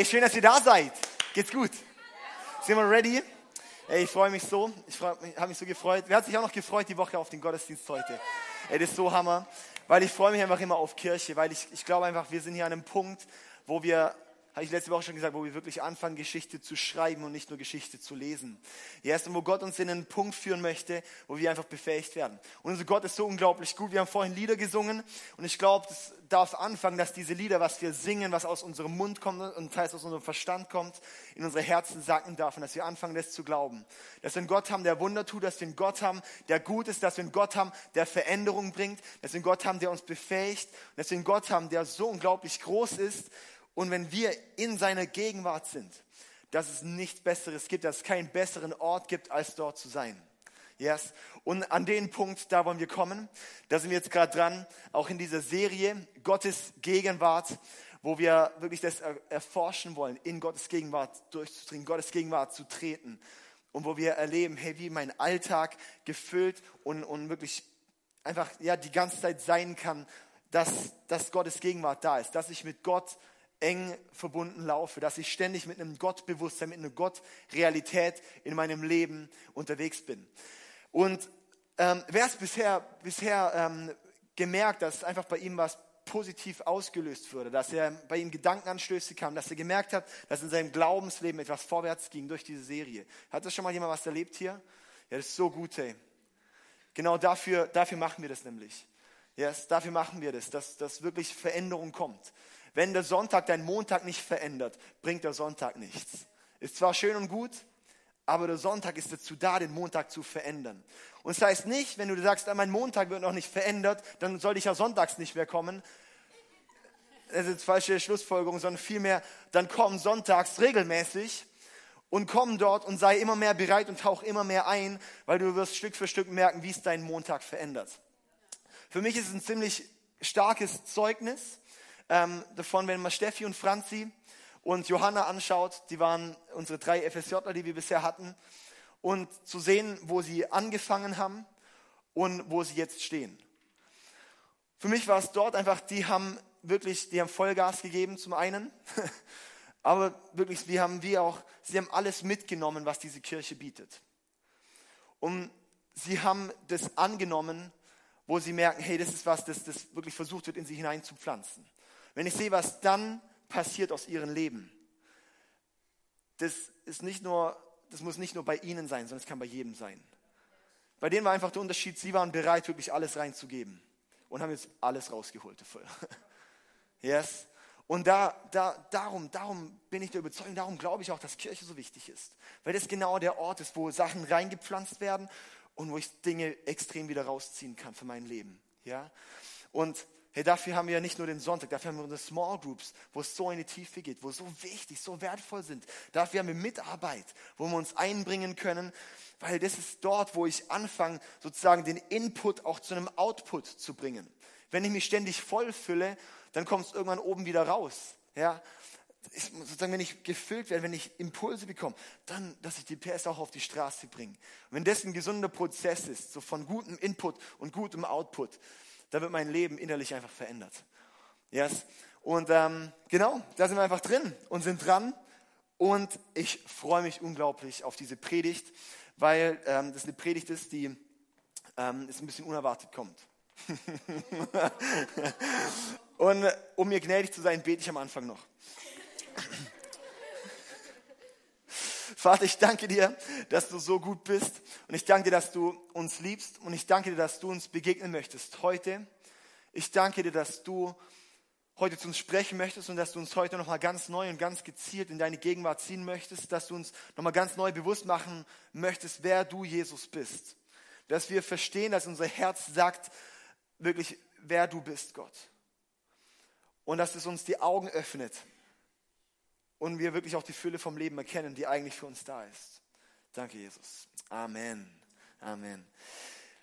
Hey, schön, dass ihr da seid. Geht's gut? Sind wir ready? Hey, ich freue mich so. Ich habe mich so gefreut. Wer hat sich auch noch gefreut die Woche auf den Gottesdienst heute? Ey, das ist so Hammer. Weil ich freue mich einfach immer auf Kirche, weil ich, ich glaube einfach, wir sind hier an einem Punkt, wo wir habe ich letzte Woche schon gesagt, wo wir wirklich anfangen, Geschichte zu schreiben und nicht nur Geschichte zu lesen. Erst und wo Gott uns in einen Punkt führen möchte, wo wir einfach befähigt werden. Und unser Gott ist so unglaublich gut. Wir haben vorhin Lieder gesungen und ich glaube, das darf anfangen, dass diese Lieder, was wir singen, was aus unserem Mund kommt und teils aus unserem Verstand kommt, in unsere Herzen sacken darf und dass wir anfangen, das zu glauben. Dass wir einen Gott haben, der Wunder tut, dass wir einen Gott haben, der gut ist, dass wir einen Gott haben, der Veränderung bringt, dass wir einen Gott haben, der uns befähigt, dass wir einen Gott haben, der so unglaublich groß ist und wenn wir in seiner Gegenwart sind, dass es nichts Besseres gibt, dass es keinen besseren Ort gibt, als dort zu sein. Yes. Und an den Punkt, da wollen wir kommen. Da sind wir jetzt gerade dran, auch in dieser Serie Gottes Gegenwart, wo wir wirklich das erforschen wollen, in Gottes Gegenwart durchzudringen, Gottes Gegenwart zu treten. Und wo wir erleben, hey, wie mein Alltag gefüllt und, und wirklich einfach ja, die ganze Zeit sein kann, dass, dass Gottes Gegenwart da ist, dass ich mit Gott eng verbunden laufe, dass ich ständig mit einem Gottbewusstsein, mit einer Gottrealität in meinem Leben unterwegs bin. Und ähm, wer es bisher, bisher ähm, gemerkt, dass einfach bei ihm was positiv ausgelöst wurde, dass er bei ihm Gedankenanstöße kam, dass er gemerkt hat, dass in seinem Glaubensleben etwas vorwärts ging durch diese Serie. Hat das schon mal jemand was erlebt hier? Ja, das ist so gut, ey. Genau dafür, dafür machen wir das nämlich. Yes, dafür machen wir das, dass, dass wirklich Veränderung kommt. Wenn der Sonntag deinen Montag nicht verändert, bringt der Sonntag nichts. Ist zwar schön und gut, aber der Sonntag ist dazu da, den Montag zu verändern. Und das heißt nicht, wenn du sagst, ah, mein Montag wird noch nicht verändert, dann soll ich ja sonntags nicht mehr kommen. Das ist falsche Schlussfolgerung, sondern vielmehr, dann komm sonntags regelmäßig und komm dort und sei immer mehr bereit und tauch immer mehr ein, weil du wirst Stück für Stück merken, wie es deinen Montag verändert. Für mich ist es ein ziemlich starkes Zeugnis, ähm, davon, wenn man Steffi und Franzi und Johanna anschaut, die waren unsere drei FSJler, die wir bisher hatten, und zu sehen, wo sie angefangen haben und wo sie jetzt stehen. Für mich war es dort einfach, die haben wirklich, die haben Vollgas gegeben zum einen, aber wirklich, wir haben wie auch, sie haben alles mitgenommen, was diese Kirche bietet. Und sie haben das angenommen, wo sie merken, hey, das ist was, das, das wirklich versucht wird, in sie hinein zu pflanzen. Wenn ich sehe, was dann passiert aus ihrem Leben, das ist nicht nur, das muss nicht nur bei ihnen sein, sondern es kann bei jedem sein. Bei denen war einfach der Unterschied, sie waren bereit, wirklich alles reinzugeben und haben jetzt alles rausgeholt dafür. Yes. Und da, da, darum, darum bin ich der Überzeugung, darum glaube ich auch, dass Kirche so wichtig ist. Weil das genau der Ort ist, wo Sachen reingepflanzt werden und wo ich Dinge extrem wieder rausziehen kann für mein Leben. Ja? Und Hey, dafür haben wir ja nicht nur den Sonntag, dafür haben wir unsere Small Groups, wo es so in die Tiefe geht, wo so wichtig, so wertvoll sind. Dafür haben wir Mitarbeit, wo wir uns einbringen können, weil das ist dort, wo ich anfange, sozusagen den Input auch zu einem Output zu bringen. Wenn ich mich ständig vollfülle, dann kommt es irgendwann oben wieder raus. Ja, ich, sozusagen, wenn ich gefüllt werde, wenn ich Impulse bekomme, dann, dass ich die PS auch auf die Straße bringe. Und wenn das ein gesunder Prozess ist, so von gutem Input und gutem Output, da wird mein Leben innerlich einfach verändert. Yes. Und ähm, genau, da sind wir einfach drin und sind dran. Und ich freue mich unglaublich auf diese Predigt, weil ähm, das eine Predigt ist, die ähm, ist ein bisschen unerwartet kommt. und um mir gnädig zu sein, bete ich am Anfang noch. Vater, ich danke dir, dass du so gut bist und ich danke dir, dass du uns liebst und ich danke dir, dass du uns begegnen möchtest heute. Ich danke dir, dass du heute zu uns sprechen möchtest und dass du uns heute nochmal ganz neu und ganz gezielt in deine Gegenwart ziehen möchtest, dass du uns nochmal ganz neu bewusst machen möchtest, wer du Jesus bist. Dass wir verstehen, dass unser Herz sagt, wirklich, wer du bist, Gott. Und dass es uns die Augen öffnet, und wir wirklich auch die Fülle vom Leben erkennen, die eigentlich für uns da ist. Danke, Jesus. Amen. Amen.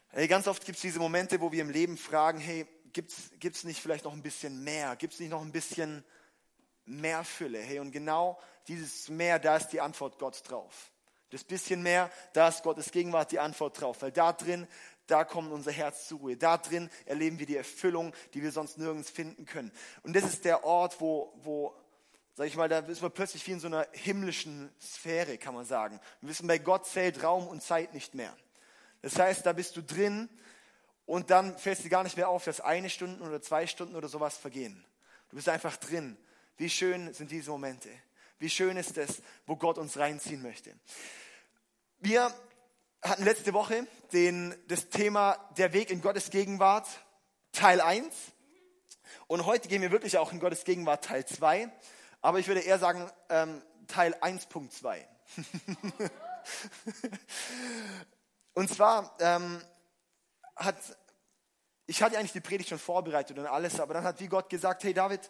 Hey, ganz oft gibt es diese Momente, wo wir im Leben fragen, hey, gibt es nicht vielleicht noch ein bisschen mehr? Gibt es nicht noch ein bisschen mehr Fülle? Hey, und genau dieses mehr, da ist die Antwort Gott drauf. Das bisschen mehr, da ist Gottes Gegenwart die Antwort drauf, weil da drin, da kommt unser Herz zur Ruhe. Da drin erleben wir die Erfüllung, die wir sonst nirgends finden können. Und das ist der Ort, wo, wo sag ich mal, da ist man plötzlich wie in so einer himmlischen Sphäre, kann man sagen. Wir wissen, bei Gott zählt Raum und Zeit nicht mehr. Das heißt, da bist du drin und dann fällt es dir gar nicht mehr auf, dass eine Stunde oder zwei Stunden oder sowas vergehen. Du bist einfach drin. Wie schön sind diese Momente. Wie schön ist es, wo Gott uns reinziehen möchte. Wir hatten letzte Woche den, das Thema Der Weg in Gottes Gegenwart, Teil 1. Und heute gehen wir wirklich auch in Gottes Gegenwart, Teil 2. Aber ich würde eher sagen, ähm, Teil 1.2. und zwar ähm, hat, ich hatte eigentlich die Predigt schon vorbereitet und alles, aber dann hat wie Gott gesagt, hey David,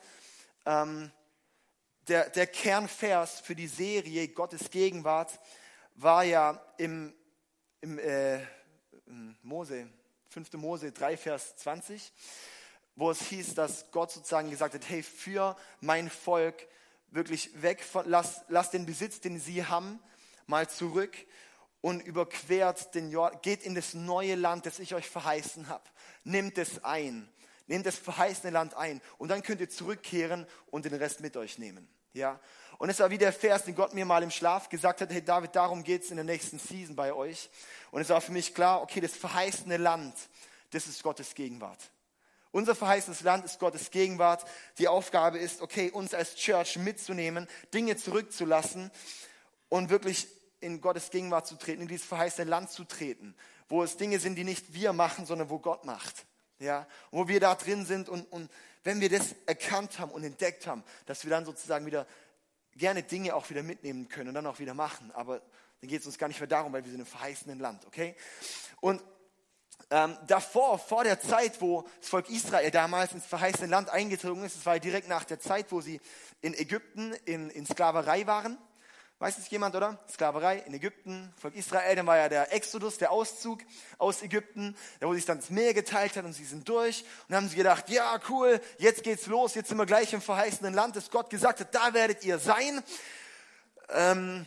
ähm, der, der Kernvers für die Serie Gottes Gegenwart war ja im, im äh, Mose, 5. Mose 3, Vers 20, wo es hieß, dass Gott sozusagen gesagt hat, hey, für mein Volk wirklich weg von, lass, lass den Besitz, den sie haben, mal zurück und überquert den Jordan, geht in das neue Land, das ich euch verheißen habe. Nehmt es ein. Nehmt das verheißene Land ein. Und dann könnt ihr zurückkehren und den Rest mit euch nehmen. Ja? Und es war wie der Vers, den Gott mir mal im Schlaf gesagt hat, hey David, darum geht es in der nächsten Season bei euch. Und es war für mich klar, okay, das verheißene Land, das ist Gottes Gegenwart. Unser verheißenes Land ist Gottes Gegenwart. Die Aufgabe ist, okay, uns als Church mitzunehmen, Dinge zurückzulassen und wirklich in Gottes Gegenwart zu treten, in dieses verheißene Land zu treten, wo es Dinge sind, die nicht wir machen, sondern wo Gott macht. Ja, wo wir da drin sind und, und wenn wir das erkannt haben und entdeckt haben, dass wir dann sozusagen wieder gerne Dinge auch wieder mitnehmen können und dann auch wieder machen. Aber dann geht es uns gar nicht mehr darum, weil wir sind im verheißenen Land, okay? Und ähm, davor, vor der Zeit, wo das Volk Israel damals ins verheißene Land eingezogen ist, das war direkt nach der Zeit, wo sie in Ägypten in, in Sklaverei waren. Weiß es jemand, oder? Sklaverei in Ägypten, Volk Israel, dann war ja der Exodus, der Auszug aus Ägypten, da wo sich dann das Meer geteilt hat und sie sind durch und haben sie gedacht, ja cool, jetzt geht's los, jetzt sind wir gleich im verheißenen Land, das Gott gesagt hat, da werdet ihr sein. Ähm,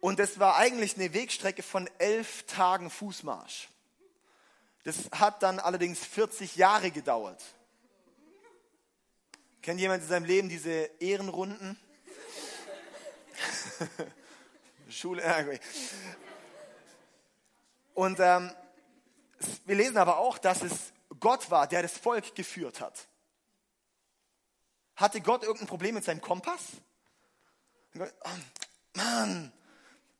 und das war eigentlich eine Wegstrecke von elf Tagen Fußmarsch. Das hat dann allerdings 40 Jahre gedauert. Kennt jemand in seinem Leben diese Ehrenrunden? Schule, äh, Und ähm, wir lesen aber auch, dass es Gott war, der das Volk geführt hat. Hatte Gott irgendein Problem mit seinem Kompass? Oh, Mann,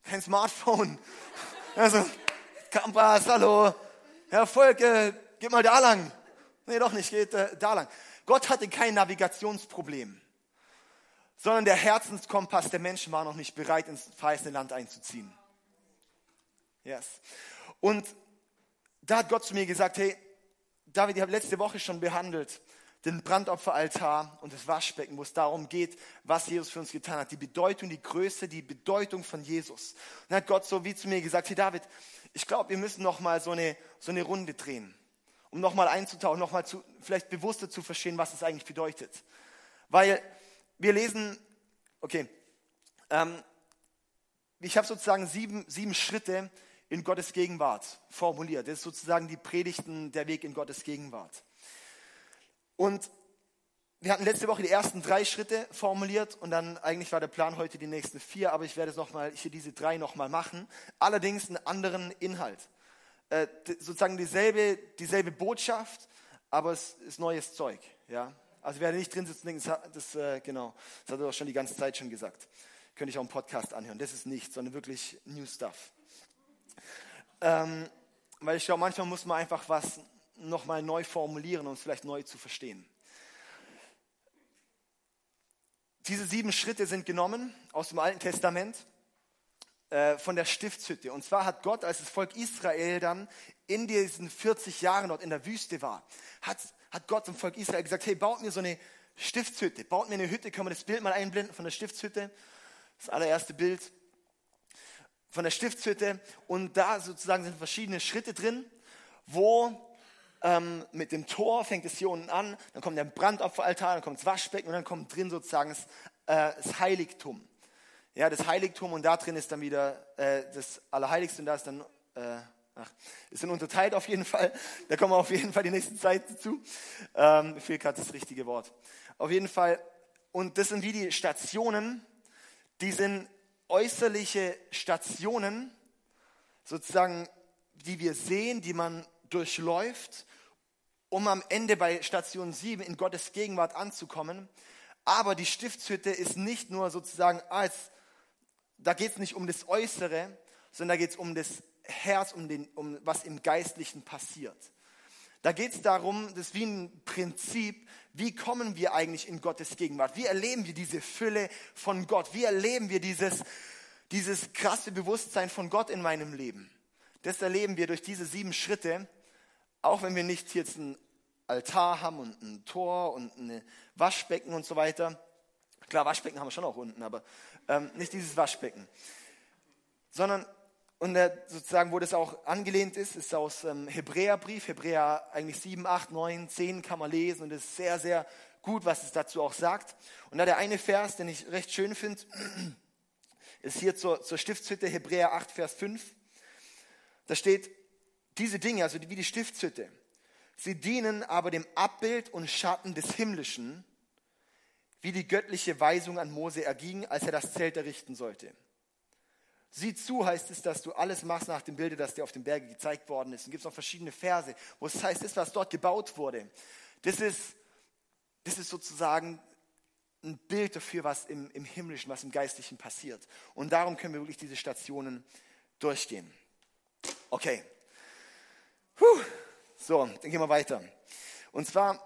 kein Smartphone. Also, Kompass, hallo. Herr Volk, äh, geht mal da lang. Nee, doch nicht, geht äh, da lang. Gott hatte kein Navigationsproblem sondern der Herzenskompass der Menschen war noch nicht bereit, ins verheißene Land einzuziehen. Yes. Und da hat Gott zu mir gesagt, hey, David, ich habe letzte Woche schon behandelt, den Brandopferaltar und das Waschbecken, wo es darum geht, was Jesus für uns getan hat, die Bedeutung, die Größe, die Bedeutung von Jesus. Und dann hat Gott so wie zu mir gesagt, hey David, ich glaube, wir müssen noch mal so eine, so eine Runde drehen, um noch mal einzutauchen, noch mal zu, vielleicht bewusster zu verstehen, was es eigentlich bedeutet. Weil wir lesen, okay, ähm, ich habe sozusagen sieben, sieben Schritte in Gottes Gegenwart formuliert. Das ist sozusagen die Predigten, der Weg in Gottes Gegenwart. Und wir hatten letzte Woche die ersten drei Schritte formuliert und dann eigentlich war der Plan heute die nächsten vier, aber ich werde es noch mal, hier diese drei nochmal machen. Allerdings einen anderen Inhalt. Äh, sozusagen dieselbe, dieselbe Botschaft, aber es ist neues Zeug. Ja? Also wer nicht drin sitzt und denkt, das, äh, genau, das hat er doch schon die ganze Zeit schon gesagt. Könnte ich auch einen Podcast anhören. Das ist nicht, sondern wirklich New Stuff. Ähm, weil ich glaube, manchmal muss man einfach was nochmal neu formulieren, um es vielleicht neu zu verstehen. Diese sieben Schritte sind genommen aus dem Alten Testament äh, von der Stiftshütte. Und zwar hat Gott, als das Volk Israel dann in diesen 40 Jahren dort in der Wüste war, hat hat Gott zum Volk Israel gesagt, hey, baut mir so eine Stiftshütte, baut mir eine Hütte, können wir das Bild mal einblenden von der Stiftshütte, das allererste Bild von der Stiftshütte und da sozusagen sind verschiedene Schritte drin, wo ähm, mit dem Tor fängt es hier unten an, dann kommt der Brandopferaltar, dann kommt das Waschbecken und dann kommt drin sozusagen das, äh, das Heiligtum. Ja, das Heiligtum und da drin ist dann wieder äh, das Allerheiligste und da ist dann äh, Ach, ist dann unterteilt auf jeden Fall. Da kommen wir auf jeden Fall die nächsten Zeit dazu. Ähm, fehlt gerade das richtige Wort. Auf jeden Fall, und das sind wie die Stationen, die sind äußerliche Stationen, sozusagen, die wir sehen, die man durchläuft, um am Ende bei Station 7 in Gottes Gegenwart anzukommen. Aber die Stiftshütte ist nicht nur sozusagen als, da geht es nicht um das Äußere, sondern da geht es um das Herz, um, den, um was im Geistlichen passiert. Da geht es darum, das ist wie ein Prinzip, wie kommen wir eigentlich in Gottes Gegenwart? Wie erleben wir diese Fülle von Gott? Wie erleben wir dieses, dieses krasse Bewusstsein von Gott in meinem Leben? Das erleben wir durch diese sieben Schritte, auch wenn wir nicht jetzt ein Altar haben und ein Tor und ein Waschbecken und so weiter. Klar, Waschbecken haben wir schon auch unten, aber ähm, nicht dieses Waschbecken. Sondern und sozusagen, wo das auch angelehnt ist, ist aus ähm, Hebräerbrief, Hebräer eigentlich 7, 8, 9, 10 kann man lesen und es ist sehr, sehr gut, was es dazu auch sagt. Und da der eine Vers, den ich recht schön finde, ist hier zur, zur Stiftshütte, Hebräer 8, Vers 5. Da steht, diese Dinge, also wie die Stiftshütte, sie dienen aber dem Abbild und Schatten des Himmlischen, wie die göttliche Weisung an Mose erging, als er das Zelt errichten sollte. Sieh zu, heißt es, dass du alles machst nach dem Bilde, das dir auf dem Berge gezeigt worden ist. Und gibt es noch verschiedene Verse, wo es heißt, das, was dort gebaut wurde, das ist, das ist sozusagen ein Bild dafür, was im, im Himmlischen, was im Geistlichen passiert. Und darum können wir wirklich diese Stationen durchgehen. Okay. Puh. So, dann gehen wir weiter. Und zwar,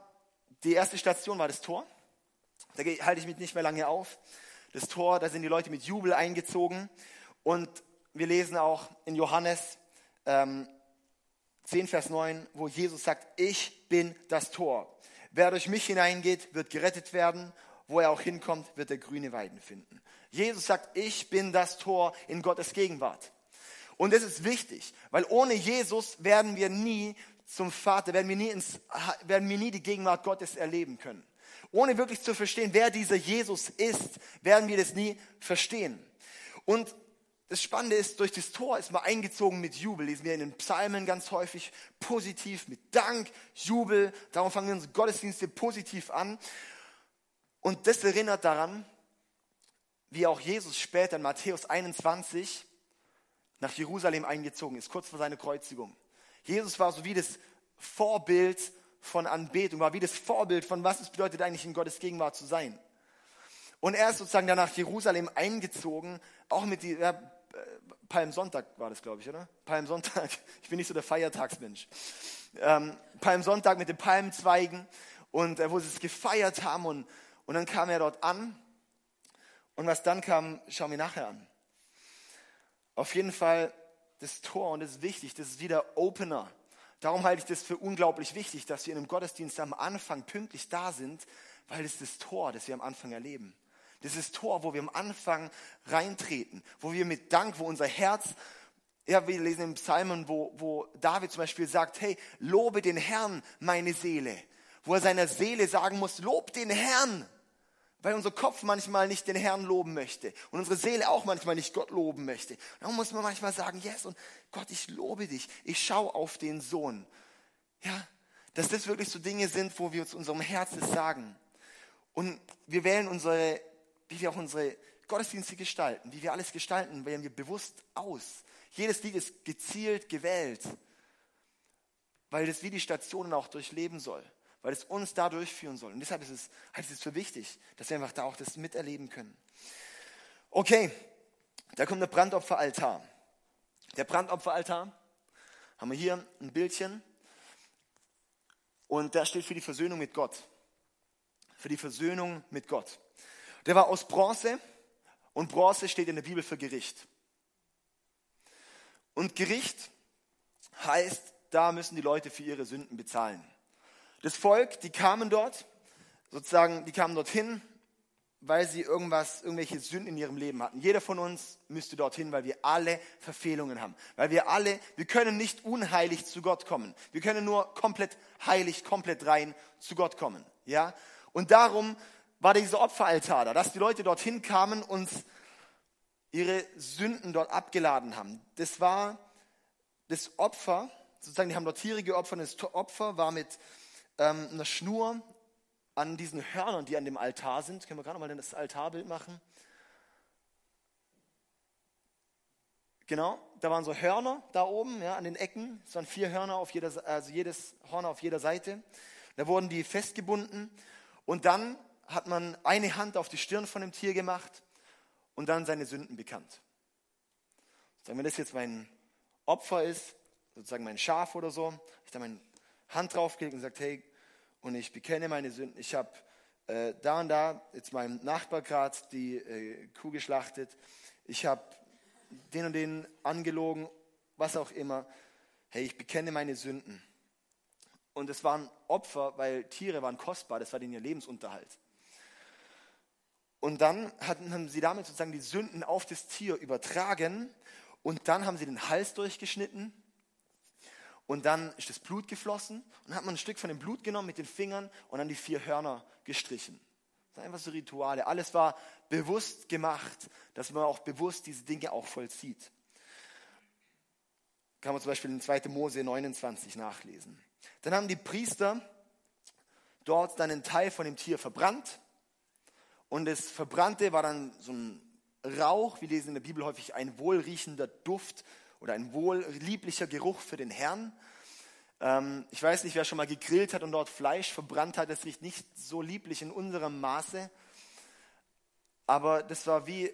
die erste Station war das Tor. Da halte ich mich nicht mehr lange auf. Das Tor, da sind die Leute mit Jubel eingezogen. Und wir lesen auch in Johannes ähm, 10, Vers 9, wo Jesus sagt, ich bin das Tor. Wer durch mich hineingeht, wird gerettet werden. Wo er auch hinkommt, wird er grüne Weiden finden. Jesus sagt, ich bin das Tor in Gottes Gegenwart. Und das ist wichtig, weil ohne Jesus werden wir nie zum Vater, werden wir nie, ins, werden wir nie die Gegenwart Gottes erleben können. Ohne wirklich zu verstehen, wer dieser Jesus ist, werden wir das nie verstehen. Und das Spannende ist, durch das Tor ist man eingezogen mit Jubel. Lesen wir in den Psalmen ganz häufig positiv, mit Dank, Jubel. Darum fangen wir unsere Gottesdienste positiv an. Und das erinnert daran, wie auch Jesus später in Matthäus 21 nach Jerusalem eingezogen ist, kurz vor seiner Kreuzigung. Jesus war so wie das Vorbild von Anbetung, war wie das Vorbild von was es bedeutet eigentlich in Gottes Gegenwart zu sein. Und er ist sozusagen dann nach Jerusalem eingezogen, auch mit die, ja, Palmsonntag war das, glaube ich, oder? Palmsonntag. Ich bin nicht so der Feiertagsmensch. Ähm, Palmsonntag mit den Palmzweigen und äh, wo sie es gefeiert haben und, und dann kam er dort an und was dann kam, schauen wir nachher an. Auf jeden Fall das Tor und das ist wichtig, das ist wieder Opener. Darum halte ich das für unglaublich wichtig, dass wir in einem Gottesdienst am Anfang pünktlich da sind, weil es das Tor, das wir am Anfang erleben. Dieses Tor, wo wir am Anfang reintreten, wo wir mit Dank, wo unser Herz, ja, wir lesen im Psalmen, wo, wo David zum Beispiel sagt, hey, lobe den Herrn, meine Seele. Wo er seiner Seele sagen muss, lob den Herrn. Weil unser Kopf manchmal nicht den Herrn loben möchte und unsere Seele auch manchmal nicht Gott loben möchte. Dann muss man manchmal sagen, yes, und Gott, ich lobe dich. Ich schaue auf den Sohn. Ja, dass das wirklich so Dinge sind, wo wir uns unserem Herzen sagen. Und wir wählen unsere wie wir auch unsere Gottesdienste gestalten, wie wir alles gestalten, wählen wir bewusst aus. Jedes Lied ist gezielt gewählt, weil es wie die Stationen auch durchleben soll, weil es uns da durchführen soll. Und deshalb ist es, halte ich es für wichtig, dass wir einfach da auch das miterleben können. Okay, da kommt der Brandopferaltar. Der Brandopferaltar, haben wir hier ein Bildchen, und der steht für die Versöhnung mit Gott. Für die Versöhnung mit Gott. Der war aus Bronze und Bronze steht in der Bibel für Gericht. Und Gericht heißt, da müssen die Leute für ihre Sünden bezahlen. Das Volk, die kamen dort, sozusagen, die kamen dorthin, weil sie irgendwas, irgendwelche Sünden in ihrem Leben hatten. Jeder von uns müsste dorthin, weil wir alle Verfehlungen haben. Weil wir alle, wir können nicht unheilig zu Gott kommen. Wir können nur komplett heilig, komplett rein zu Gott kommen. Ja? Und darum war dieser Opferaltar da, dass die Leute dorthin kamen und ihre Sünden dort abgeladen haben. Das war das Opfer, sozusagen, die haben dort Tiere geopfert. Das Opfer war mit ähm, einer Schnur an diesen Hörnern, die an dem Altar sind, können wir gerade mal das Altarbild machen. Genau, da waren so Hörner da oben, ja, an den Ecken. Es waren vier Hörner auf jeder, also jedes Horn auf jeder Seite. Da wurden die festgebunden und dann hat man eine Hand auf die Stirn von dem Tier gemacht und dann seine Sünden bekannt. Sagen, wenn das jetzt mein Opfer ist, sozusagen mein Schaf oder so, ich da meine Hand draufgelegt und gesagt, hey, und ich bekenne meine Sünden. Ich habe äh, da und da jetzt meinem Nachbar gerade die äh, Kuh geschlachtet. Ich habe den und den angelogen, was auch immer. Hey, ich bekenne meine Sünden. Und es waren Opfer, weil Tiere waren kostbar, das war denen ihr Lebensunterhalt. Und dann haben sie damit sozusagen die Sünden auf das Tier übertragen und dann haben sie den Hals durchgeschnitten und dann ist das Blut geflossen und dann hat man ein Stück von dem Blut genommen mit den Fingern und dann die vier Hörner gestrichen. Das sind einfach so Rituale. Alles war bewusst gemacht, dass man auch bewusst diese Dinge auch vollzieht. Kann man zum Beispiel in 2. Mose 29 nachlesen. Dann haben die Priester dort dann einen Teil von dem Tier verbrannt. Und das Verbrannte war dann so ein Rauch, wir lesen in der Bibel häufig ein wohlriechender Duft oder ein wohllieblicher Geruch für den Herrn. Ähm, ich weiß nicht, wer schon mal gegrillt hat und dort Fleisch verbrannt hat, das riecht nicht so lieblich in unserem Maße. Aber das war wie,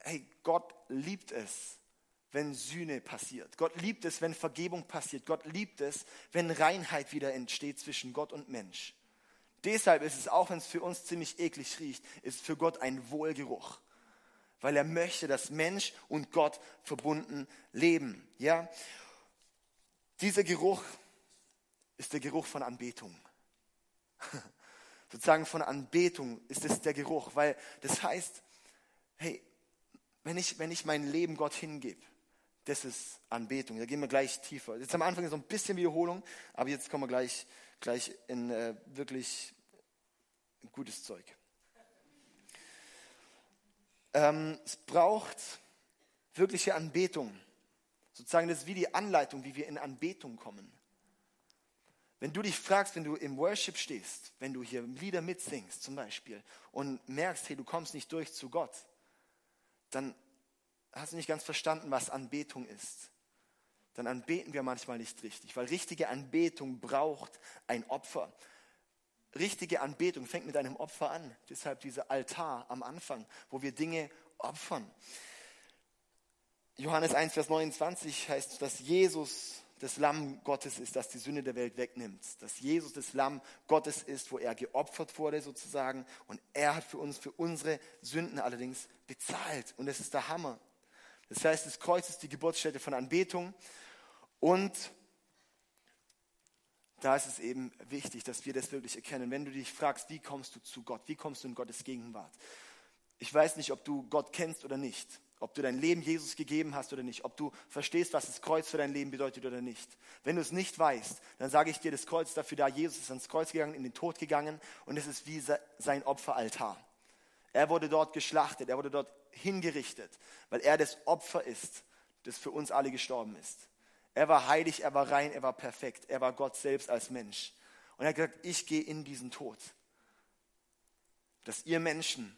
hey, Gott liebt es, wenn Sühne passiert. Gott liebt es, wenn Vergebung passiert. Gott liebt es, wenn Reinheit wieder entsteht zwischen Gott und Mensch. Deshalb ist es, auch wenn es für uns ziemlich eklig riecht, ist für Gott ein Wohlgeruch. Weil er möchte, dass Mensch und Gott verbunden leben. Ja? Dieser Geruch ist der Geruch von Anbetung. Sozusagen von Anbetung ist es der Geruch, weil das heißt, hey, wenn ich, wenn ich mein Leben Gott hingebe, das ist Anbetung. Da gehen wir gleich tiefer. Jetzt am Anfang so ein bisschen Wiederholung, aber jetzt kommen wir gleich, gleich in äh, wirklich gutes Zeug. Ähm, es braucht wirkliche Anbetung. Sozusagen, das ist wie die Anleitung, wie wir in Anbetung kommen. Wenn du dich fragst, wenn du im Worship stehst, wenn du hier Lieder mitsingst zum Beispiel und merkst, hey, du kommst nicht durch zu Gott, dann hast du nicht ganz verstanden, was Anbetung ist. Dann anbeten wir manchmal nicht richtig, weil richtige Anbetung braucht ein Opfer. Richtige Anbetung fängt mit einem Opfer an. Deshalb dieser Altar am Anfang, wo wir Dinge opfern. Johannes 1, Vers 29 heißt, dass Jesus das Lamm Gottes ist, das die Sünde der Welt wegnimmt. Dass Jesus das Lamm Gottes ist, wo er geopfert wurde sozusagen. Und er hat für uns, für unsere Sünden allerdings bezahlt. Und das ist der Hammer. Das heißt, das Kreuz ist die Geburtsstätte von Anbetung. Und da ist es eben wichtig, dass wir das wirklich erkennen. Wenn du dich fragst, wie kommst du zu Gott? Wie kommst du in Gottes Gegenwart? Ich weiß nicht, ob du Gott kennst oder nicht ob du dein Leben Jesus gegeben hast oder nicht, ob du verstehst, was das Kreuz für dein Leben bedeutet oder nicht. Wenn du es nicht weißt, dann sage ich dir, das Kreuz dafür da. Jesus ist ans Kreuz gegangen, in den Tod gegangen und es ist wie sein Opferaltar. Er wurde dort geschlachtet, er wurde dort hingerichtet, weil er das Opfer ist, das für uns alle gestorben ist. Er war heilig, er war rein, er war perfekt, er war Gott selbst als Mensch. Und er hat gesagt, ich gehe in diesen Tod, dass ihr Menschen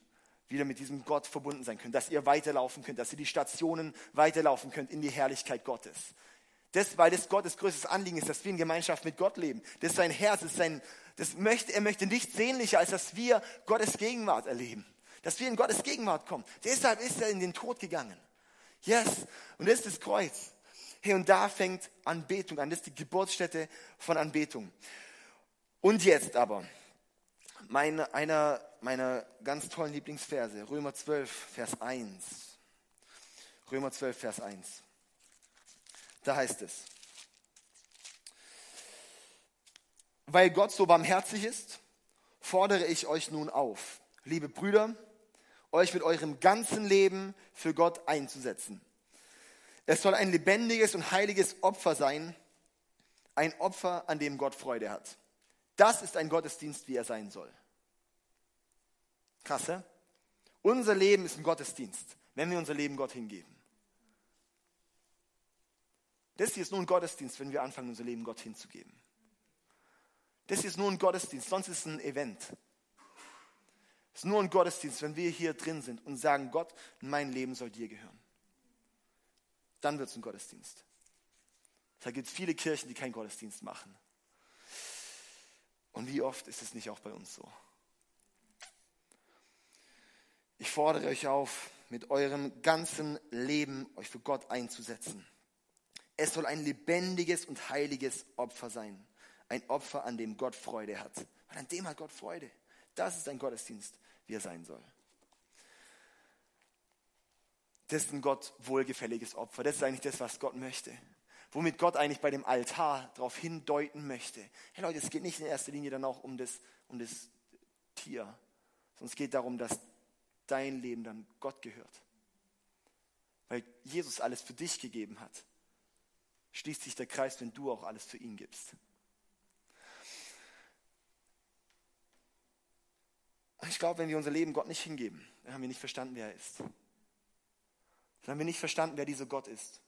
wieder mit diesem Gott verbunden sein könnt, dass ihr weiterlaufen könnt, dass ihr die Stationen weiterlaufen könnt in die Herrlichkeit Gottes. Das, weil das Gottes größtes Anliegen ist, dass wir in Gemeinschaft mit Gott leben. Das ist sein Herz, das ist sein, das möchte, er möchte nichts sehnlicher, als dass wir Gottes Gegenwart erleben. Dass wir in Gottes Gegenwart kommen. Deshalb ist er in den Tod gegangen. Yes. Und das ist das Kreuz. Hey, und da fängt Anbetung an. Das ist die Geburtsstätte von Anbetung. Und jetzt aber, meine, einer meiner ganz tollen Lieblingsverse, Römer 12, Vers 1. Römer 12, Vers 1. Da heißt es, weil Gott so barmherzig ist, fordere ich euch nun auf, liebe Brüder, euch mit eurem ganzen Leben für Gott einzusetzen. Es soll ein lebendiges und heiliges Opfer sein, ein Opfer, an dem Gott Freude hat. Das ist ein Gottesdienst, wie er sein soll. Krasse. Unser Leben ist ein Gottesdienst, wenn wir unser Leben Gott hingeben. Das hier ist nur ein Gottesdienst, wenn wir anfangen, unser Leben Gott hinzugeben. Das ist nur ein Gottesdienst, sonst ist es ein Event. Es ist nur ein Gottesdienst, wenn wir hier drin sind und sagen, Gott, mein Leben soll dir gehören. Dann wird es ein Gottesdienst. Da gibt es viele Kirchen, die keinen Gottesdienst machen. Und wie oft ist es nicht auch bei uns so? Ich fordere euch auf, mit eurem ganzen Leben euch für Gott einzusetzen. Es soll ein lebendiges und heiliges Opfer sein. Ein Opfer, an dem Gott Freude hat. Und an dem hat Gott Freude. Das ist ein Gottesdienst, wie er sein soll. Das ist ein Gott wohlgefälliges Opfer. Das ist eigentlich das, was Gott möchte. Womit Gott eigentlich bei dem Altar darauf hindeuten möchte. Hey Leute, es geht nicht in erster Linie dann auch um das, um das Tier, sondern es geht darum, dass dein Leben dann Gott gehört. Weil Jesus alles für dich gegeben hat. Schließt sich der Kreis, wenn du auch alles für ihn gibst. Ich glaube, wenn wir unser Leben Gott nicht hingeben, dann haben wir nicht verstanden, wer er ist. Dann haben wir nicht verstanden, wer dieser Gott ist.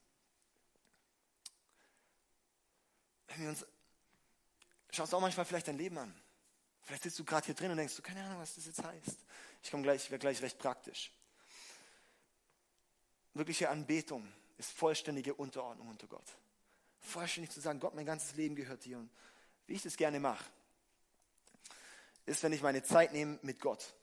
Wenn wir uns, schaust auch manchmal vielleicht dein Leben an. Vielleicht sitzt du gerade hier drin und denkst, du keine Ahnung, was das jetzt heißt. Ich komme gleich, ich werde gleich recht praktisch. Wirkliche Anbetung ist vollständige Unterordnung unter Gott. Vollständig zu sagen, Gott, mein ganzes Leben gehört dir. Und wie ich das gerne mache, ist, wenn ich meine Zeit nehme mit Gott.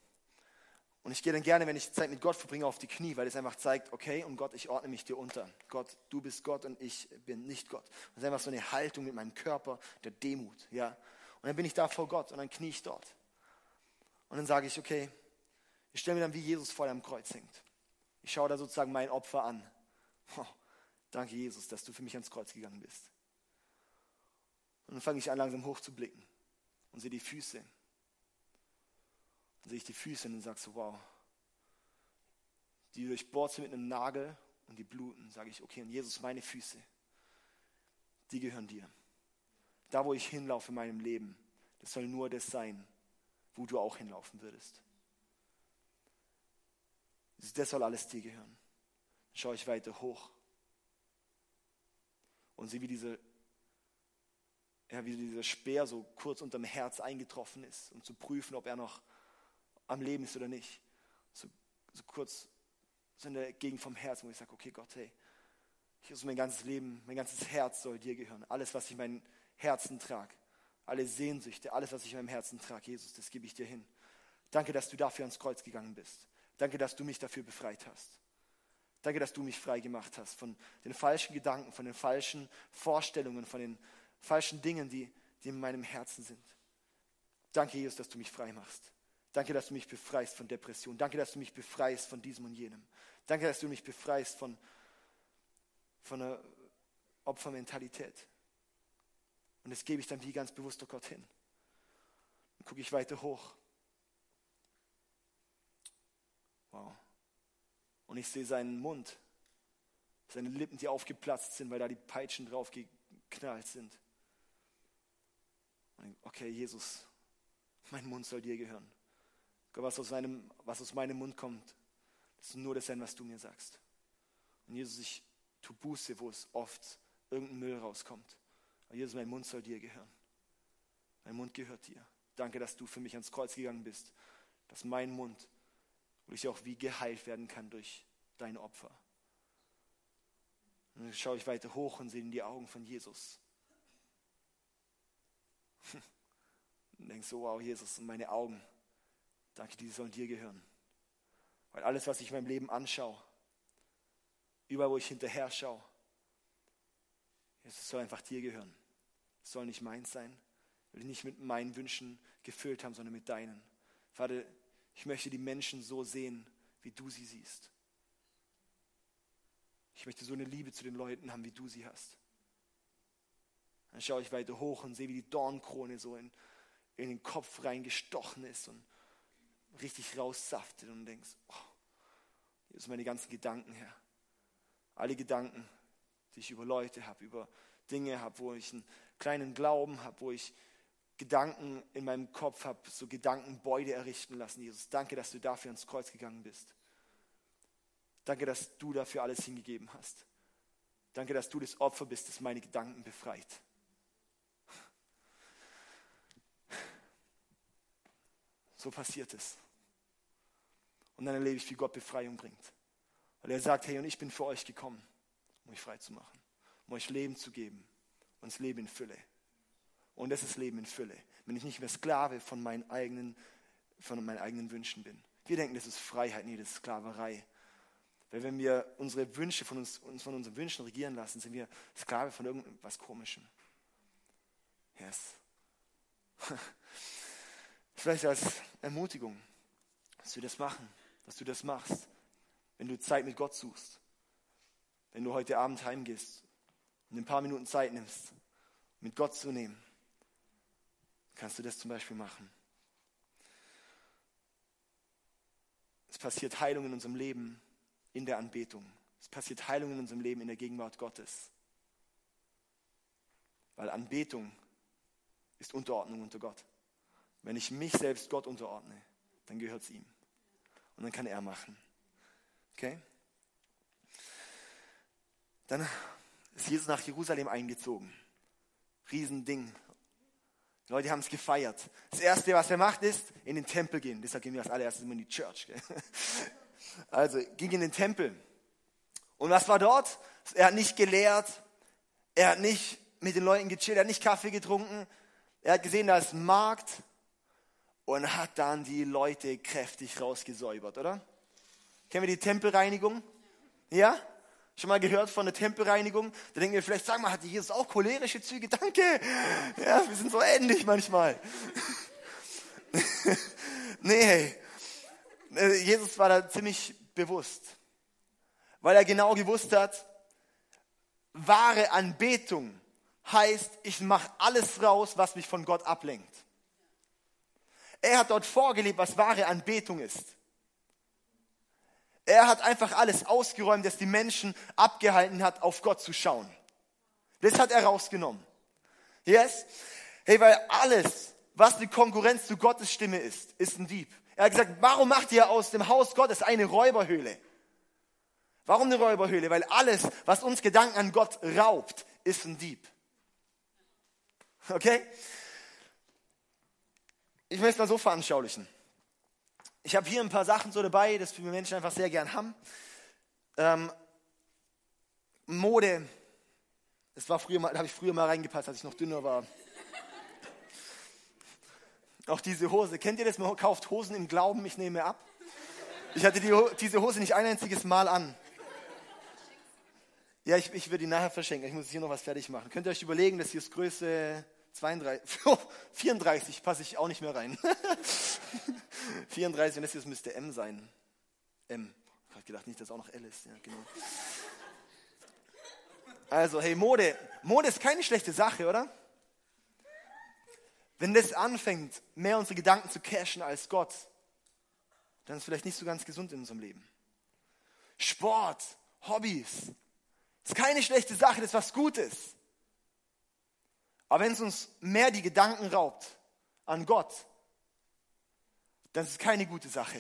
Und ich gehe dann gerne, wenn ich Zeit mit Gott verbringe, auf die Knie, weil es einfach zeigt, okay, und Gott, ich ordne mich dir unter. Gott, du bist Gott und ich bin nicht Gott. Und es ist einfach so eine Haltung mit meinem Körper der Demut, ja. Und dann bin ich da vor Gott und dann knie ich dort. Und dann sage ich, okay, ich stelle mir dann wie Jesus vor am Kreuz hängt. Ich schaue da sozusagen mein Opfer an. Oh, danke Jesus, dass du für mich ans Kreuz gegangen bist. Und dann fange ich an, langsam hochzublicken und sehe die Füße dann sehe ich die Füße und sage so, wow. Die durchbohrt sind mit einem Nagel und die bluten. Sage ich, okay, und Jesus, meine Füße, die gehören dir. Da, wo ich hinlaufe in meinem Leben, das soll nur das sein, wo du auch hinlaufen würdest. Das soll alles dir gehören. Dann schaue ich weiter hoch und sehe, wie diese ja, wie dieser Speer so kurz unterm Herz eingetroffen ist, um zu prüfen, ob er noch am Leben ist oder nicht. So, so kurz so in der Gegend vom Herzen, wo ich sage, okay Gott, hey, muss mein ganzes Leben, mein ganzes Herz soll dir gehören. Alles, was ich in meinem Herzen trage, alle Sehnsüchte, alles, was ich in meinem Herzen trage, Jesus, das gebe ich dir hin. Danke, dass du dafür ans Kreuz gegangen bist. Danke, dass du mich dafür befreit hast. Danke, dass du mich frei gemacht hast von den falschen Gedanken, von den falschen Vorstellungen, von den falschen Dingen, die, die in meinem Herzen sind. Danke, Jesus, dass du mich frei machst. Danke, dass du mich befreist von Depression. Danke, dass du mich befreist von diesem und jenem. Danke, dass du mich befreist von, von einer Opfermentalität. Und das gebe ich dann wie ganz bewusst Gott hin. Dann gucke ich weiter hoch. Wow. Und ich sehe seinen Mund, seine Lippen, die aufgeplatzt sind, weil da die Peitschen drauf geknallt sind. Okay, Jesus, mein Mund soll dir gehören. Was aus, seinem, was aus meinem Mund kommt, das ist nur das sein, was du mir sagst. Und Jesus, ich tu Buße, wo es oft irgendein Müll rauskommt. Aber Jesus, mein Mund soll dir gehören. Mein Mund gehört dir. Danke, dass du für mich ans Kreuz gegangen bist. Dass mein Mund, ich auch wie geheilt werden kann durch dein Opfer. Und dann schaue ich weiter hoch und sehe in die Augen von Jesus. Und denkst so, wow, Jesus, und meine Augen Danke, die sollen dir gehören. Weil alles, was ich in meinem Leben anschaue, überall, wo ich hinterher schaue, es soll einfach dir gehören. Es soll nicht meins sein, weil ich nicht mit meinen Wünschen gefüllt haben, sondern mit deinen. Vater, ich möchte die Menschen so sehen, wie du sie siehst. Ich möchte so eine Liebe zu den Leuten haben, wie du sie hast. Dann schaue ich weiter hoch und sehe, wie die Dornkrone so in, in den Kopf reingestochen ist und richtig raussaftet und denkst, oh, hier sind meine ganzen Gedanken her. Alle Gedanken, die ich über Leute habe, über Dinge habe, wo ich einen kleinen Glauben habe, wo ich Gedanken in meinem Kopf habe, so Gedankenbeude errichten lassen. Jesus, danke, dass du dafür ans Kreuz gegangen bist. Danke, dass du dafür alles hingegeben hast. Danke, dass du das Opfer bist, das meine Gedanken befreit. So passiert es. Und dann erlebe ich, wie Gott Befreiung bringt. Weil er sagt, hey, und ich bin für euch gekommen, um euch frei zu machen, um euch Leben zu geben. Und das Leben in Fülle. Und das ist Leben in Fülle. Wenn ich nicht mehr Sklave von meinen eigenen, von meinen eigenen Wünschen bin. Wir denken, das ist Freiheit. Nee, das ist Sklaverei. Weil wenn wir unsere Wünsche von uns, uns von unseren Wünschen regieren lassen, sind wir Sklave von irgendwas Komischem. Yes. Vielleicht als Ermutigung, dass wir das machen, dass du das machst, wenn du Zeit mit Gott suchst, wenn du heute Abend heimgehst und ein paar Minuten Zeit nimmst, mit Gott zu nehmen, kannst du das zum Beispiel machen. Es passiert Heilung in unserem Leben in der Anbetung. Es passiert Heilung in unserem Leben in der Gegenwart Gottes. Weil Anbetung ist Unterordnung unter Gott. Wenn ich mich selbst Gott unterordne, dann gehört es ihm. Und dann kann er machen. Okay? Dann ist Jesus nach Jerusalem eingezogen. Riesending. Die Leute haben es gefeiert. Das Erste, was er macht, ist in den Tempel gehen. Deshalb gehen wir als allererstes immer in die Church. Gell? Also ging in den Tempel. Und was war dort? Er hat nicht gelehrt. Er hat nicht mit den Leuten gechillt. Er hat nicht Kaffee getrunken. Er hat gesehen, da ist Markt und hat dann die Leute kräftig rausgesäubert, oder? Kennen wir die Tempelreinigung? Ja? Schon mal gehört von der Tempelreinigung? Da denken wir vielleicht, sag mal, hatte Jesus auch cholerische Züge? Danke. Ja, wir sind so ähnlich manchmal. nee, äh, Jesus war da ziemlich bewusst, weil er genau gewusst hat, wahre Anbetung heißt, ich mache alles raus, was mich von Gott ablenkt. Er hat dort vorgelebt, was wahre Anbetung ist. Er hat einfach alles ausgeräumt, das die Menschen abgehalten hat, auf Gott zu schauen. Das hat er rausgenommen. Yes? Hey, weil alles, was die Konkurrenz zu Gottes Stimme ist, ist ein Dieb. Er hat gesagt, warum macht ihr aus dem Haus Gottes eine Räuberhöhle? Warum eine Räuberhöhle? Weil alles, was uns Gedanken an Gott raubt, ist ein Dieb. Okay? Ich möchte es mal so veranschaulichen. Ich habe hier ein paar Sachen so dabei, das wir Menschen einfach sehr gern haben. Ähm, Mode, das war früher mal, habe ich früher mal reingepasst, als ich noch dünner war. Auch diese Hose. Kennt ihr das? Man kauft Hosen im Glauben, ich nehme ab. Ich hatte die, diese Hose nicht ein einziges Mal an. Ja, ich, ich würde die nachher verschenken. Ich muss hier noch was fertig machen. Könnt ihr euch überlegen, dass hier ist Größe 32, 34 passe ich auch nicht mehr rein. 34 und das müsste M sein. M. Ich habe gedacht, nicht, dass auch noch L ist. Ja, genau. Also, hey, Mode. Mode ist keine schlechte Sache, oder? Wenn das anfängt, mehr unsere Gedanken zu cashen als Gott, dann ist es vielleicht nicht so ganz gesund in unserem Leben. Sport, Hobbys, ist keine schlechte Sache, das ist was Gutes. Aber wenn es uns mehr die Gedanken raubt an Gott, dann ist es keine gute Sache.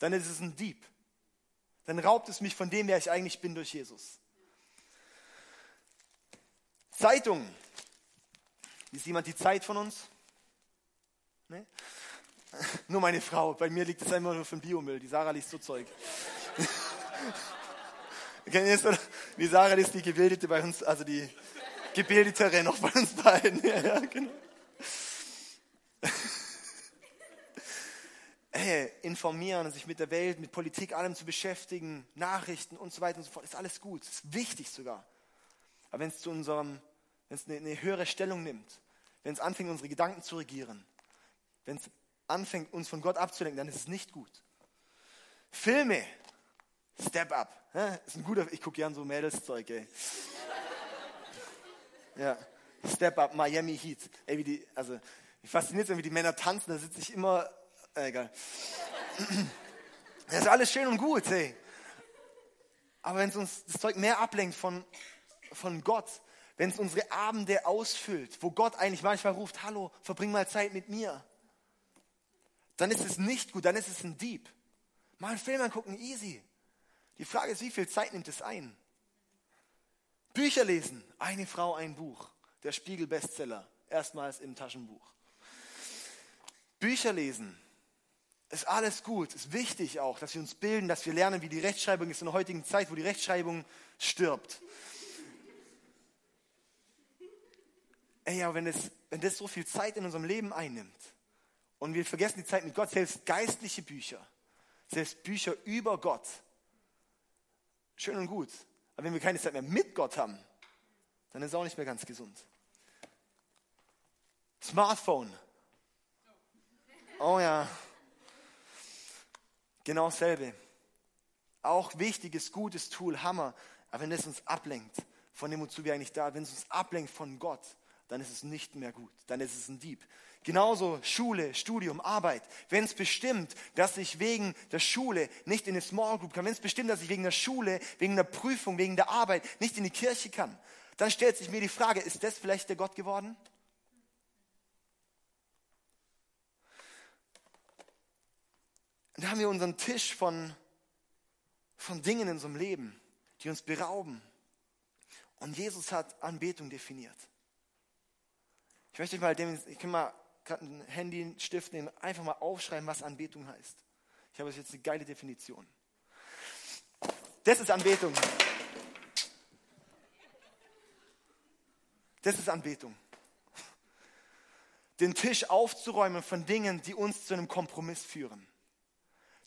Dann ist es ein Dieb. Dann raubt es mich von dem, wer ich eigentlich bin durch Jesus. Zeitung. Ist jemand die Zeit von uns? Nee? Nur meine Frau. Bei mir liegt es immer nur für den Biomüll. Die Sarah liest so Zeug. die Sarah ist die Gebildete bei uns, also die gebildetere noch bei uns beiden. Ja, ja, genau. Hey, informieren, sich mit der Welt, mit Politik, allem zu beschäftigen, Nachrichten und so weiter und so fort, ist alles gut, ist wichtig sogar. Aber wenn es zu unserem, wenn es eine, eine höhere Stellung nimmt, wenn es anfängt, unsere Gedanken zu regieren, wenn es anfängt, uns von Gott abzulenken, dann ist es nicht gut. Filme, Step Up, ist ein guter, ich gucke gern so Mädelszeug, ey. Ja. Step Up, Miami Heat. Ey, wie die, also, ich fasziniert wie die Männer tanzen, da sitze ich immer, äh, egal. Das ist alles schön und gut, ey. Aber wenn es uns das Zeug mehr ablenkt von, von Gott, wenn es unsere Abende ausfüllt, wo Gott eigentlich manchmal ruft, hallo, verbring mal Zeit mit mir, dann ist es nicht gut, dann ist es ein Dieb. Mal einen Film angucken, easy. Die Frage ist, wie viel Zeit nimmt es ein? Bücher lesen. Eine Frau, ein Buch. Der Spiegel-Bestseller. Erstmals im Taschenbuch. Bücher lesen. Ist alles gut, ist wichtig auch, dass wir uns bilden, dass wir lernen, wie die Rechtschreibung ist in der heutigen Zeit, wo die Rechtschreibung stirbt. Ey, aber wenn das, wenn das so viel Zeit in unserem Leben einnimmt und wir vergessen die Zeit mit Gott, selbst geistliche Bücher, selbst Bücher über Gott, schön und gut. Aber wenn wir keine Zeit mehr mit Gott haben, dann ist es auch nicht mehr ganz gesund. Smartphone. Oh ja. Genau dasselbe. Auch wichtiges, gutes Tool, Hammer. Aber wenn es uns ablenkt von dem, wozu wir eigentlich da, wenn es uns ablenkt von Gott, dann ist es nicht mehr gut. Dann ist es ein Dieb. Genauso Schule, Studium, Arbeit. Wenn es bestimmt, dass ich wegen der Schule nicht in eine Small Group kann, wenn es bestimmt, dass ich wegen der Schule, wegen der Prüfung, wegen der Arbeit nicht in die Kirche kann, dann stellt sich mir die Frage, ist das vielleicht der Gott geworden? Und da haben wir unseren Tisch von, von Dingen in unserem Leben, die uns berauben. Und Jesus hat Anbetung definiert. Ich möchte euch mal, ich kann mal gerade ein Handy, einen Stift nehmen, einfach mal aufschreiben, was Anbetung heißt. Ich habe jetzt eine geile Definition. Das ist Anbetung. Das ist Anbetung. Den Tisch aufzuräumen von Dingen, die uns zu einem Kompromiss führen.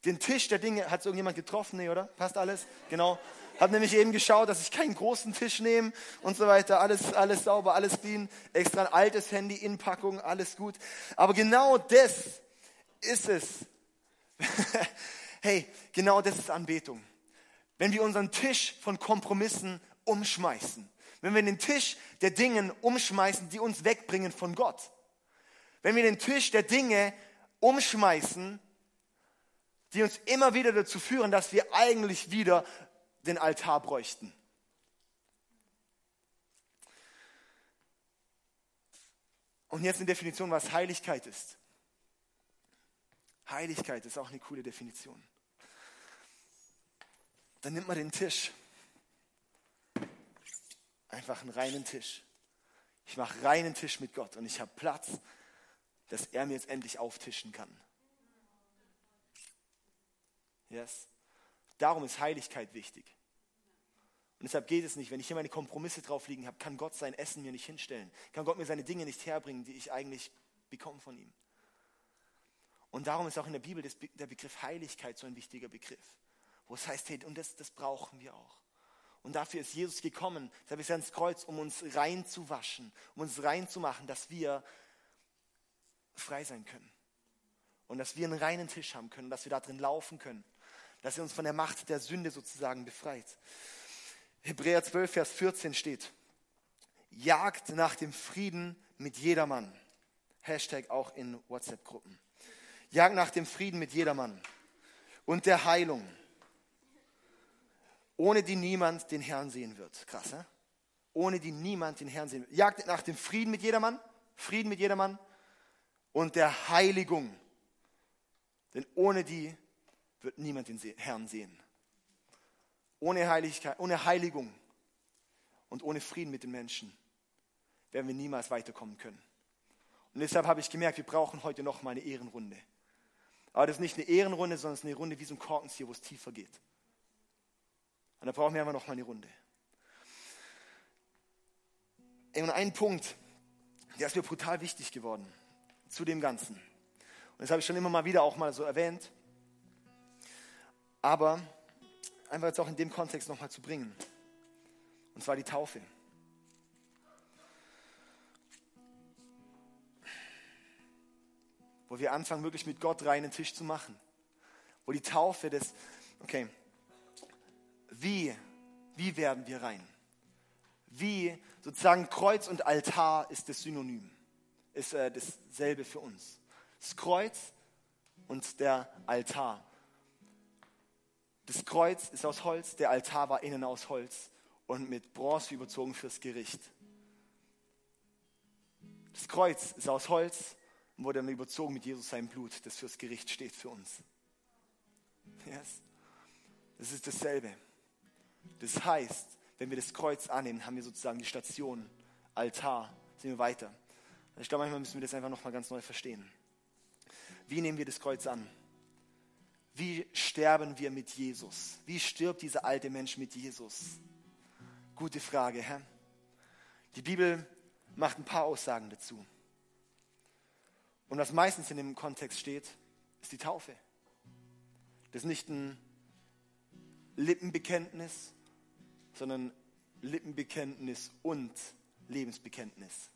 Den Tisch der Dinge, hat es irgendjemand getroffen? Nee, oder? Passt alles? Genau. Habe nämlich eben geschaut, dass ich keinen großen Tisch nehme und so weiter. Alles, alles sauber, alles clean. Extra ein altes Handy, Inpackung, alles gut. Aber genau das ist es. hey, genau das ist Anbetung. Wenn wir unseren Tisch von Kompromissen umschmeißen. Wenn wir den Tisch der Dinge umschmeißen, die uns wegbringen von Gott. Wenn wir den Tisch der Dinge umschmeißen, die uns immer wieder dazu führen, dass wir eigentlich wieder den Altar bräuchten. Und jetzt eine Definition, was Heiligkeit ist. Heiligkeit ist auch eine coole Definition. Dann nimmt man den Tisch. Einfach einen reinen Tisch. Ich mache reinen Tisch mit Gott und ich habe Platz, dass er mir jetzt endlich auftischen kann. Yes. Darum ist Heiligkeit wichtig. Und deshalb geht es nicht, wenn ich hier meine Kompromisse drauf liegen habe, kann Gott sein Essen mir nicht hinstellen. Kann Gott mir seine Dinge nicht herbringen, die ich eigentlich bekomme von ihm. Und darum ist auch in der Bibel der Begriff Heiligkeit so ein wichtiger Begriff. Wo es heißt, hey, und das, das brauchen wir auch. Und dafür ist Jesus gekommen, deshalb ist er ans Kreuz, um uns reinzuwaschen, um uns reinzumachen, dass wir frei sein können. Und dass wir einen reinen Tisch haben können, dass wir da drin laufen können dass er uns von der Macht der Sünde sozusagen befreit. Hebräer 12, Vers 14 steht, jagt nach dem Frieden mit jedermann. Hashtag auch in WhatsApp-Gruppen. Jagt nach dem Frieden mit jedermann und der Heilung, ohne die niemand den Herrn sehen wird. Krass, ne? Ohne die niemand den Herrn sehen wird. Jagt nach dem Frieden mit jedermann, Frieden mit jedermann und der Heiligung. Denn ohne die wird niemand den Herrn sehen. Ohne Heiligkeit, ohne Heiligung und ohne Frieden mit den Menschen werden wir niemals weiterkommen können. Und deshalb habe ich gemerkt, wir brauchen heute noch mal eine Ehrenrunde. Aber das ist nicht eine Ehrenrunde, sondern es ist eine Runde wie so ein Korkenzieher, wo es tiefer geht. Und da brauchen wir einfach noch mal eine Runde. Und ein Punkt, der ist mir brutal wichtig geworden zu dem Ganzen. Und das habe ich schon immer mal wieder auch mal so erwähnt. Aber einfach jetzt auch in dem Kontext nochmal zu bringen. Und zwar die Taufe. Wo wir anfangen, wirklich mit Gott reinen Tisch zu machen. Wo die Taufe des, okay, wie, wie werden wir rein? Wie, sozusagen Kreuz und Altar ist das Synonym, ist äh, dasselbe für uns. Das Kreuz und der Altar. Das Kreuz ist aus Holz, der Altar war innen aus Holz und mit Bronze überzogen fürs Gericht. Das Kreuz ist aus Holz und wurde dann überzogen mit Jesus seinem Blut, das fürs Gericht steht für uns. Yes. Das ist dasselbe. Das heißt, wenn wir das Kreuz annehmen, haben wir sozusagen die Station, Altar, sind wir weiter. Ich glaube, manchmal müssen wir das einfach nochmal ganz neu verstehen. wie nehmen wir das Kreuz an? Wie sterben wir mit Jesus? Wie stirbt dieser alte Mensch mit Jesus? Gute Frage, Herr. Die Bibel macht ein paar Aussagen dazu. Und was meistens in dem Kontext steht, ist die Taufe. Das ist nicht ein Lippenbekenntnis, sondern Lippenbekenntnis und Lebensbekenntnis.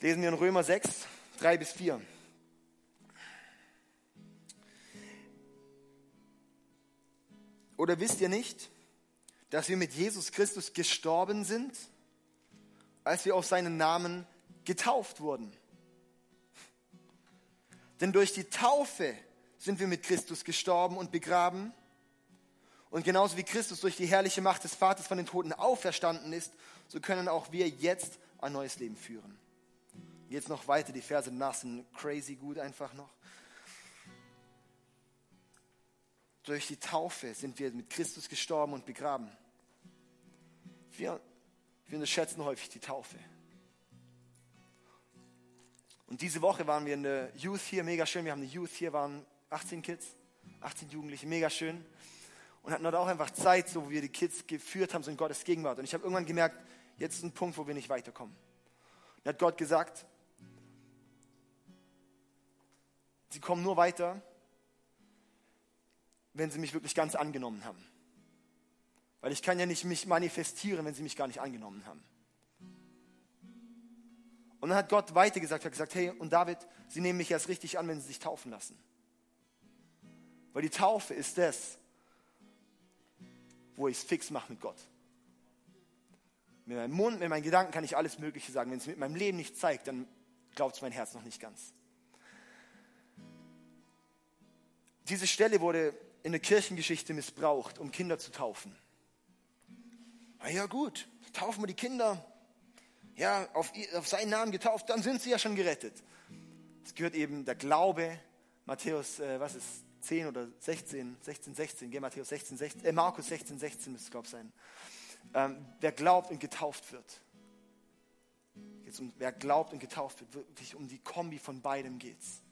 Lesen wir in Römer 6, 3 bis 4. Oder wisst ihr nicht, dass wir mit Jesus Christus gestorben sind, als wir auf seinen Namen getauft wurden? Denn durch die Taufe sind wir mit Christus gestorben und begraben. Und genauso wie Christus durch die herrliche Macht des Vaters von den Toten auferstanden ist, so können auch wir jetzt ein neues Leben führen. Jetzt noch weiter, die Verse nach sind crazy gut einfach noch. Durch die Taufe sind wir mit Christus gestorben und begraben. Wir, wir unterschätzen häufig die Taufe. Und diese Woche waren wir in der Youth hier, mega schön. Wir haben eine Youth hier, waren 18 Kids, 18 Jugendliche, mega schön. Und hatten dort auch einfach Zeit, so wo wir die Kids geführt haben, so in Gottes Gegenwart. Und ich habe irgendwann gemerkt, jetzt ist ein Punkt, wo wir nicht weiterkommen. Und hat Gott gesagt, sie kommen nur weiter, wenn sie mich wirklich ganz angenommen haben. Weil ich kann ja nicht mich manifestieren, wenn sie mich gar nicht angenommen haben. Und dann hat Gott weitergesagt, hat gesagt, hey, und David, sie nehmen mich erst richtig an, wenn sie sich taufen lassen. Weil die Taufe ist das, wo ich es fix mache mit Gott. Mit meinem Mund, mit meinen Gedanken kann ich alles Mögliche sagen. Wenn es mit meinem Leben nicht zeigt, dann glaubt es mein Herz noch nicht ganz. Diese Stelle wurde in der Kirchengeschichte missbraucht, um Kinder zu taufen. Na ja gut, taufen wir die Kinder, ja, auf, auf seinen Namen getauft, dann sind sie ja schon gerettet. Es gehört eben der Glaube, Matthäus, äh, was ist, 10 oder 16, 16, 16, geh Matthäus 16, 16, äh, Markus 16, 16 müsste es, glaube ich, sein. Ähm, wer glaubt und getauft wird. Geht's um, wer glaubt und getauft wird, wirklich um die Kombi von beidem geht's.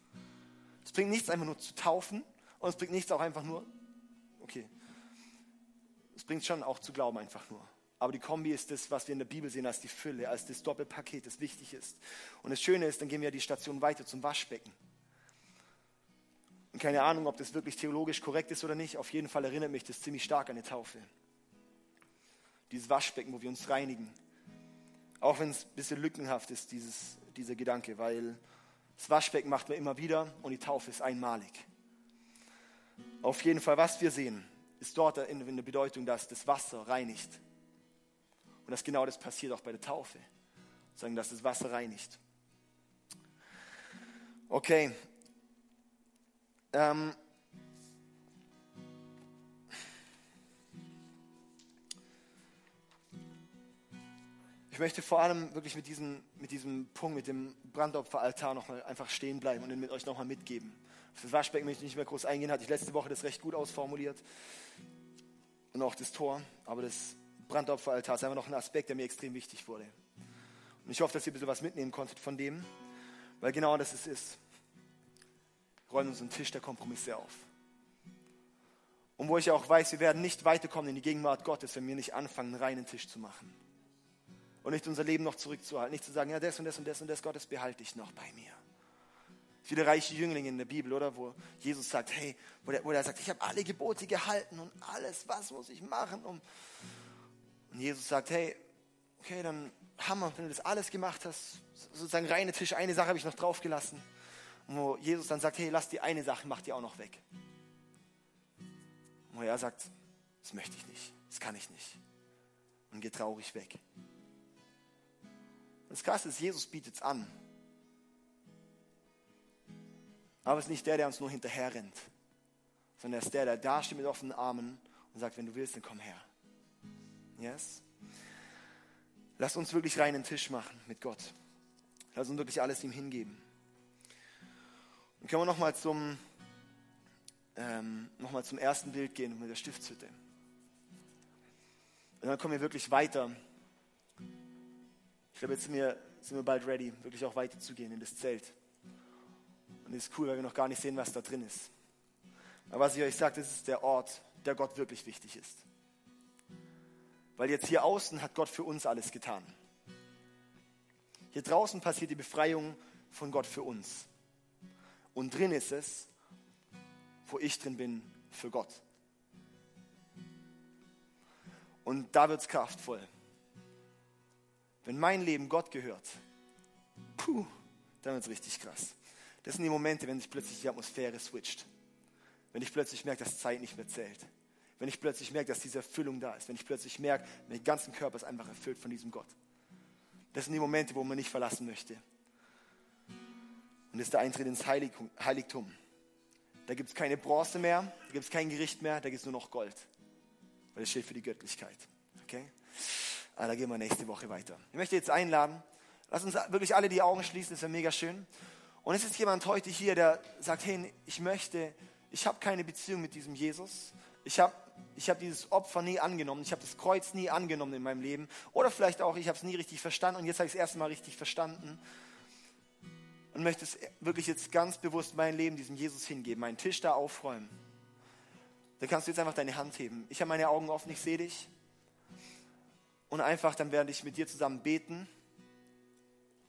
Es bringt nichts einfach nur zu taufen und es bringt nichts auch einfach nur, okay, es bringt schon auch zu glauben einfach nur. Aber die Kombi ist das, was wir in der Bibel sehen als die Fülle, als das Doppelpaket, das wichtig ist. Und das Schöne ist, dann gehen wir die Station weiter zum Waschbecken. Und keine Ahnung, ob das wirklich theologisch korrekt ist oder nicht. Auf jeden Fall erinnert mich das ziemlich stark an eine Taufe. Dieses Waschbecken, wo wir uns reinigen. Auch wenn es ein bisschen lückenhaft ist, dieses, dieser Gedanke, weil das Waschbecken macht man immer wieder und die Taufe ist einmalig. Auf jeden Fall, was wir sehen, ist dort in der Bedeutung, dass das Wasser reinigt. Und dass genau das passiert auch bei der Taufe. Sagen, dass das Wasser reinigt. Okay. Ähm. Ich möchte vor allem wirklich mit diesem, mit diesem Punkt, mit dem Brandopferaltar nochmal einfach stehen bleiben und ihn mit euch nochmal mitgeben. Auf das Waschbecken möchte ich nicht mehr groß eingehen, hatte ich letzte Woche das recht gut ausformuliert. Und auch das Tor. Aber das Brandopferaltar ist einfach noch ein Aspekt, der mir extrem wichtig wurde. Und ich hoffe, dass ihr ein bisschen was mitnehmen konntet von dem, weil genau das es ist. Räumen uns einen Tisch der Kompromisse auf. Und wo ich auch weiß, wir werden nicht weiterkommen in die Gegenwart Gottes, wenn wir nicht anfangen, einen reinen Tisch zu machen. Und nicht unser Leben noch zurückzuhalten. Nicht zu sagen, ja, das und das und das und das, Gottes behalte ich noch bei mir. Viele reiche Jünglinge in der Bibel, oder? Wo Jesus sagt, hey, wo der, wo der sagt, ich habe alle Gebote gehalten und alles, was muss ich machen, um, und Jesus sagt, hey, okay, dann Hammer, wenn du das alles gemacht hast, sozusagen reine Tisch, eine Sache habe ich noch draufgelassen. Und wo Jesus dann sagt, hey, lass die eine Sache, mach die auch noch weg. Und wo er sagt, das möchte ich nicht, das kann ich nicht. Und geht traurig weg. Und das Krasse ist, Jesus bietet es an. Aber es ist nicht der, der uns nur hinterher rennt, sondern er ist der, der da steht mit offenen Armen und sagt, wenn du willst, dann komm her. Yes? Lass uns wirklich reinen Tisch machen mit Gott. Lass uns wirklich alles ihm hingeben. Und können wir nochmal zum, ähm, noch zum ersten Bild gehen mit der Stiftshütte. Und dann kommen wir wirklich weiter. Ich glaube, jetzt sind wir, sind wir bald ready, wirklich auch weiterzugehen in das Zelt. Und es ist cool, weil wir noch gar nicht sehen, was da drin ist. Aber was ich euch sage, das ist der Ort, der Gott wirklich wichtig ist. Weil jetzt hier außen hat Gott für uns alles getan. Hier draußen passiert die Befreiung von Gott für uns. Und drin ist es, wo ich drin bin, für Gott. Und da wird es kraftvoll. Wenn mein Leben Gott gehört, puh, dann wird es richtig krass. Das sind die Momente, wenn sich plötzlich die Atmosphäre switcht. Wenn ich plötzlich merke, dass Zeit nicht mehr zählt. Wenn ich plötzlich merke, dass diese Erfüllung da ist. Wenn ich plötzlich merke, mein ganzen Körper ist einfach erfüllt von diesem Gott. Das sind die Momente, wo man nicht verlassen möchte. Und das ist der Eintritt ins Heiligtum. Da gibt es keine Bronze mehr, da gibt es kein Gericht mehr, da gibt es nur noch Gold. Weil das steht für die Göttlichkeit. Okay? Aber ah, da gehen wir nächste Woche weiter. Ich möchte jetzt einladen, lass uns wirklich alle die Augen schließen, das wäre mega schön. Und es ist jemand heute hier, der sagt, hey, ich möchte, ich habe keine Beziehung mit diesem Jesus. Ich habe ich hab dieses Opfer nie angenommen. Ich habe das Kreuz nie angenommen in meinem Leben. Oder vielleicht auch, ich habe es nie richtig verstanden und jetzt habe ich es erst mal richtig verstanden und möchte es wirklich jetzt ganz bewusst mein Leben diesem Jesus hingeben, meinen Tisch da aufräumen, dann kannst du jetzt einfach deine Hand heben. Ich habe meine Augen offen, ich sehe dich. Und einfach, dann werde ich mit dir zusammen beten.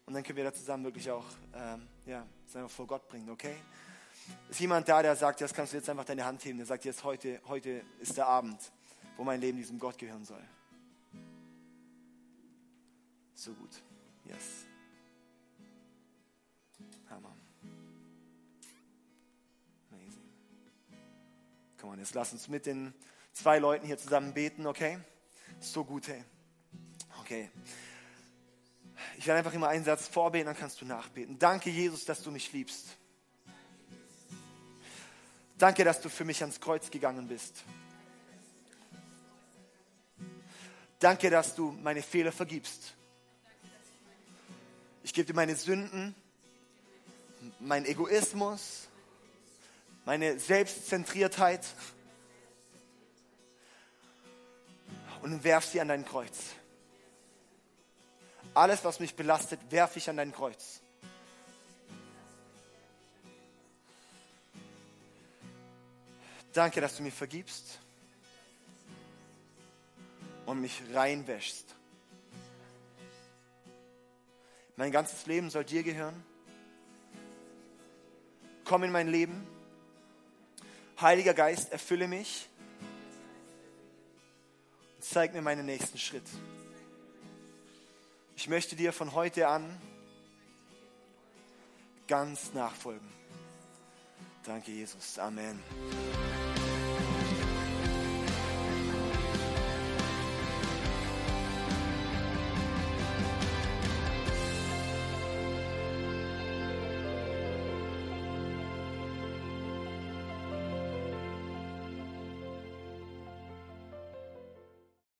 Und dann können wir da zusammen wirklich auch, ähm, ja, es einfach vor Gott bringen, okay? Ist jemand da, der sagt, jetzt kannst du jetzt einfach deine Hand heben, der sagt, jetzt heute, heute ist der Abend, wo mein Leben diesem Gott gehören soll. So gut. Yes. Come on, jetzt lass uns mit den zwei Leuten hier zusammen beten, okay? So gut, hey. Okay. Ich werde einfach immer einen Satz vorbeten, dann kannst du nachbeten. Danke, Jesus, dass du mich liebst. Danke, dass du für mich ans Kreuz gegangen bist. Danke, dass du meine Fehler vergibst. Ich gebe dir meine Sünden, meinen Egoismus, meine Selbstzentriertheit und werf sie an dein Kreuz. Alles, was mich belastet, werfe ich an dein Kreuz. Danke, dass du mir vergibst und mich reinwäschst. Mein ganzes Leben soll dir gehören. Komm in mein Leben Heiliger Geist, erfülle mich und zeig mir meinen nächsten Schritt. Ich möchte dir von heute an ganz nachfolgen. Danke, Jesus. Amen.